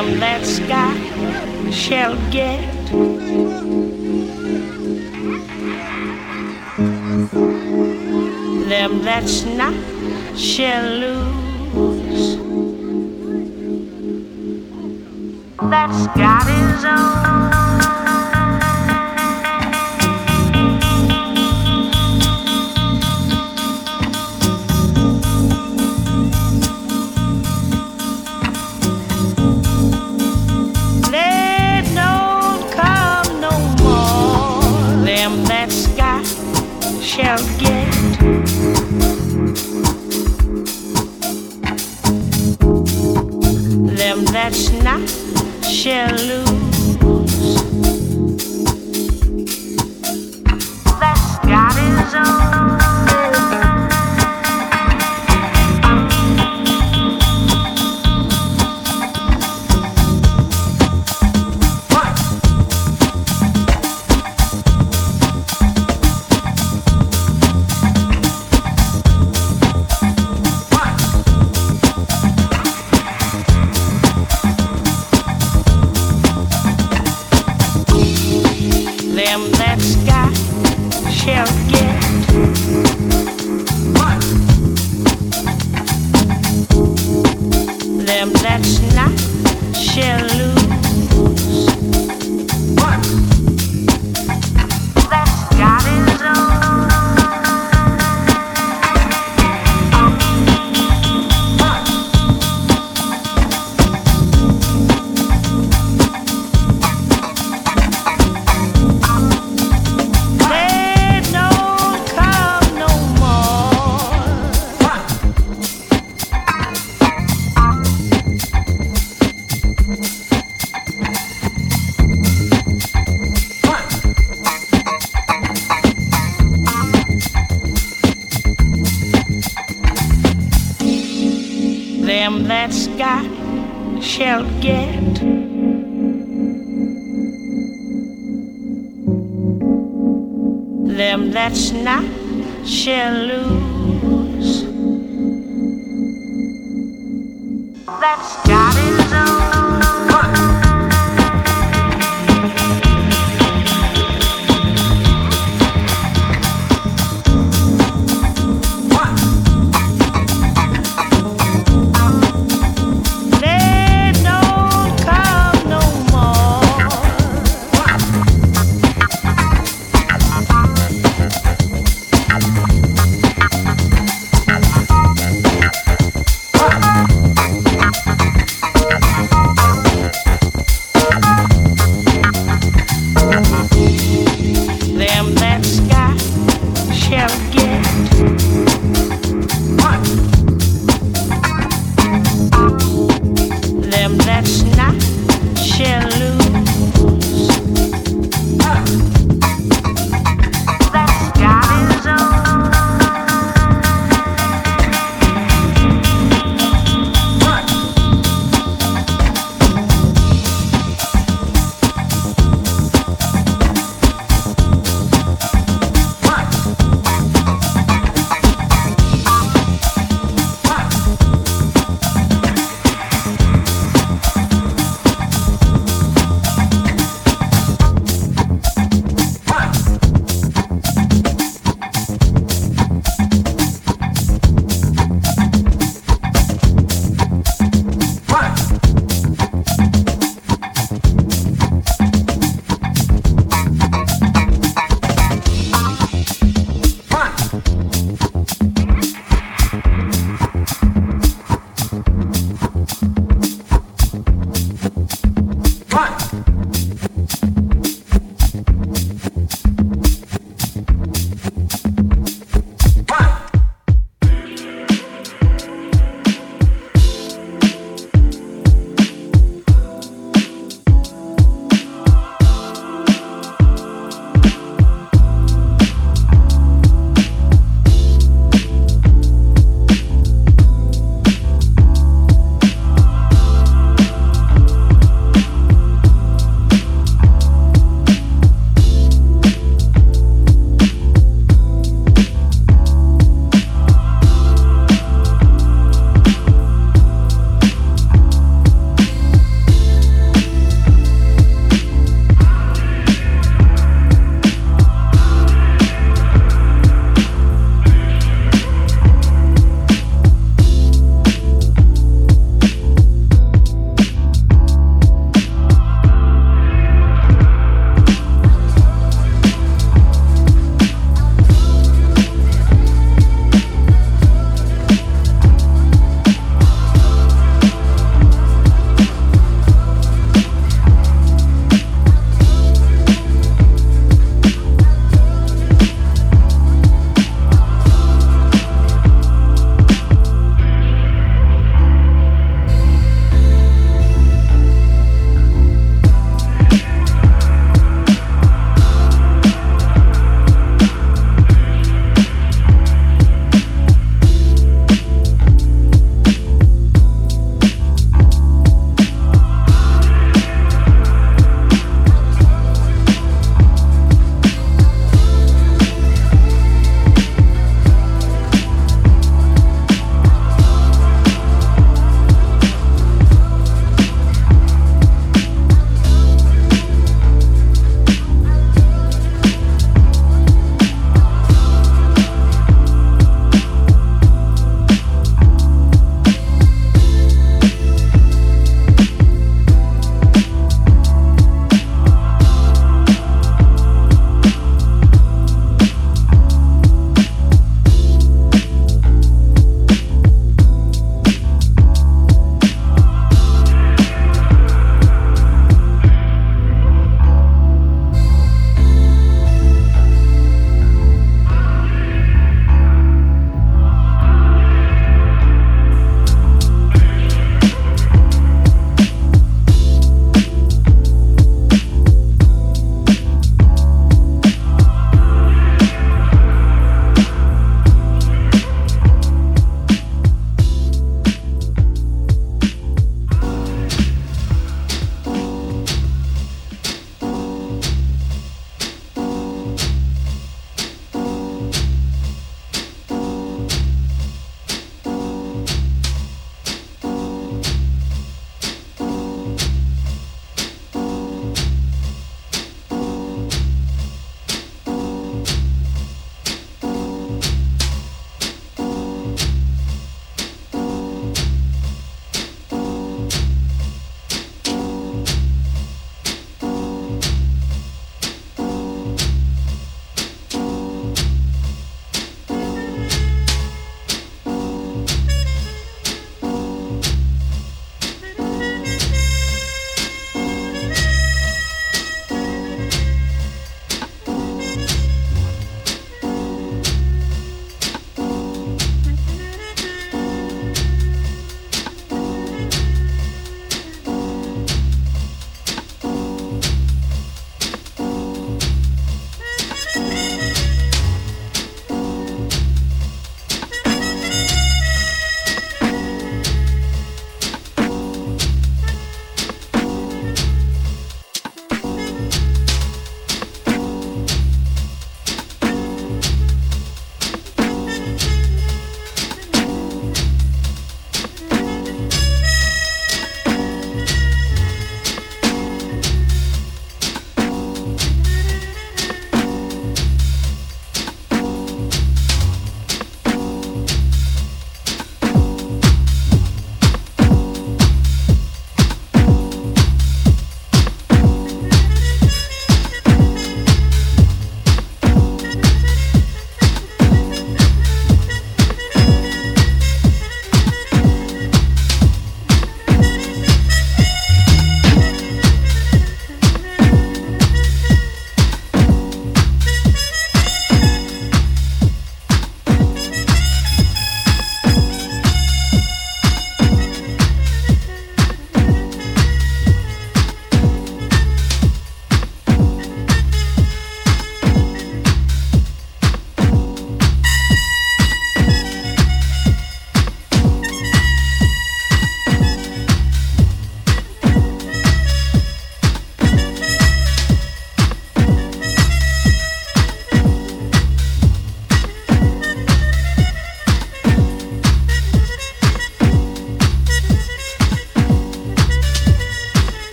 Them that's got shall get. Them that's not shall lose. That's got his own. Not shall lose. not shall lose.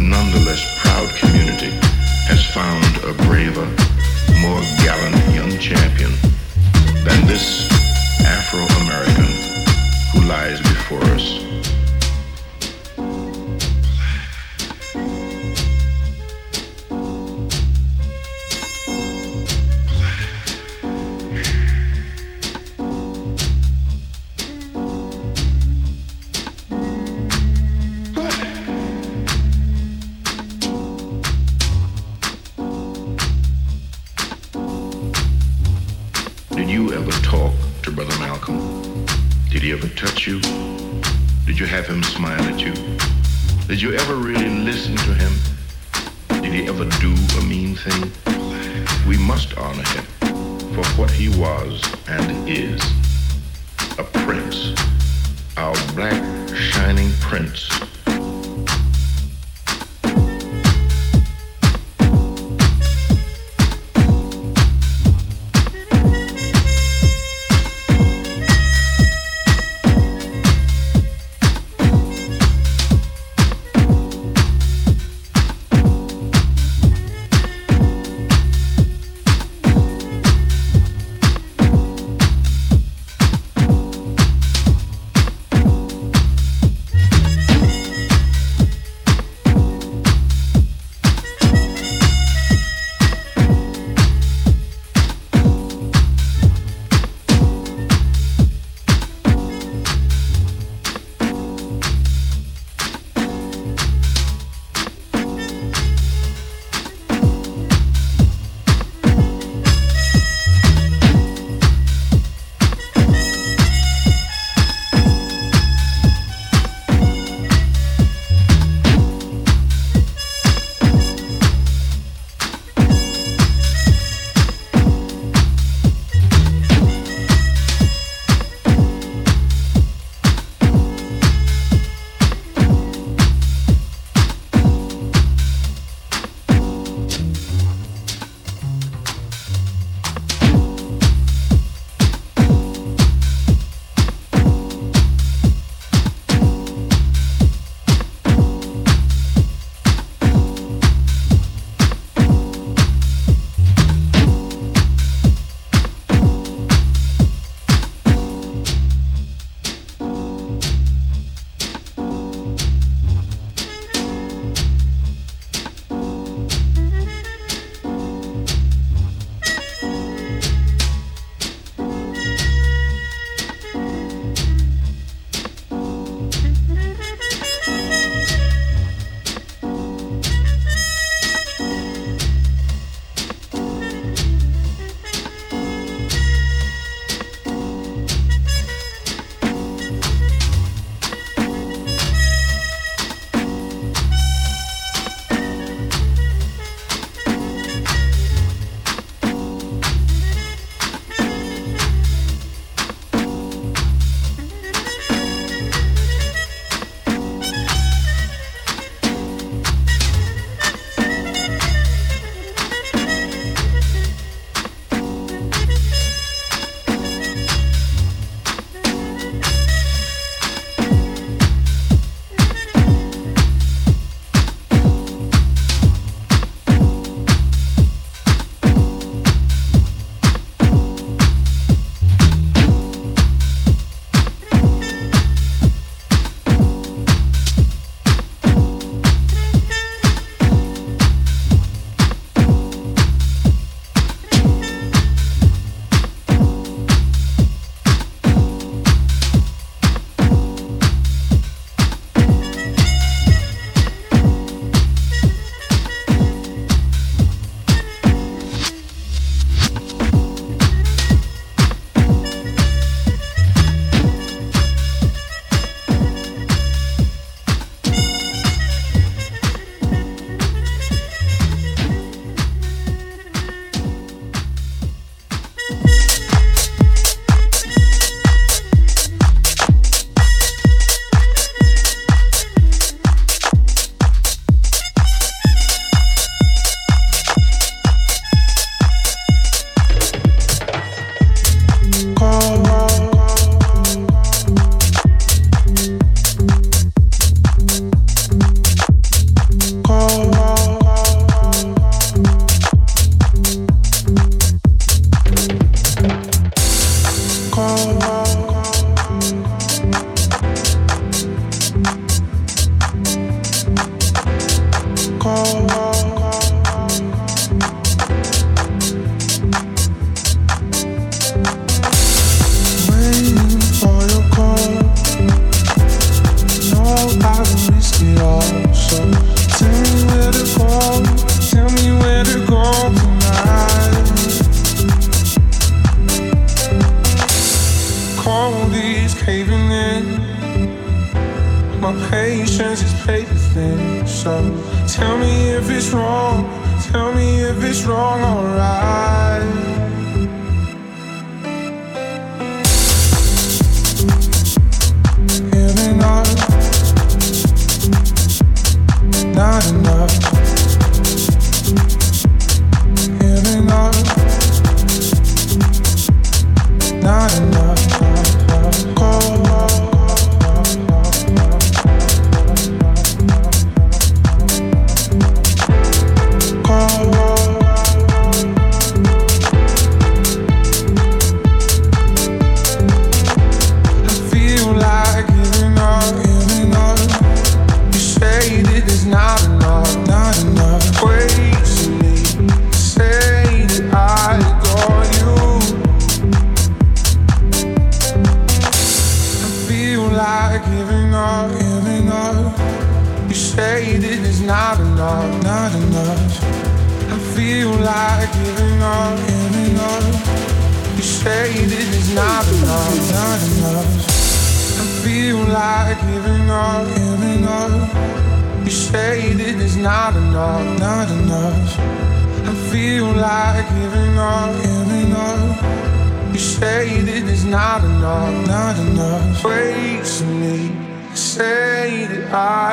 nonetheless proud community has found a braver, more gallant young champion than this Afro-American who lies before us.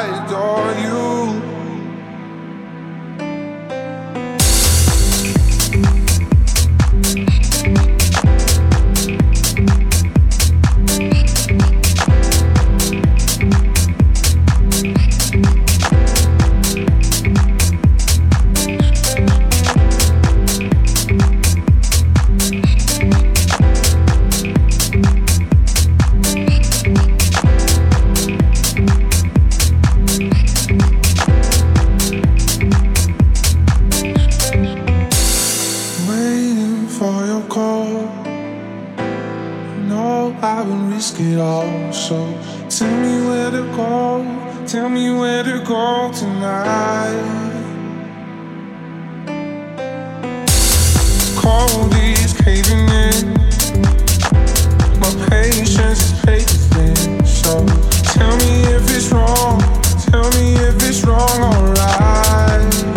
eyes, door. Oh. I would risk it all. So tell me where to go, tell me where to go tonight. It's cold, is caving in. My patience is paper So tell me if it's wrong, tell me if it's wrong, alright.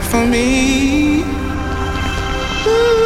for me. Ooh.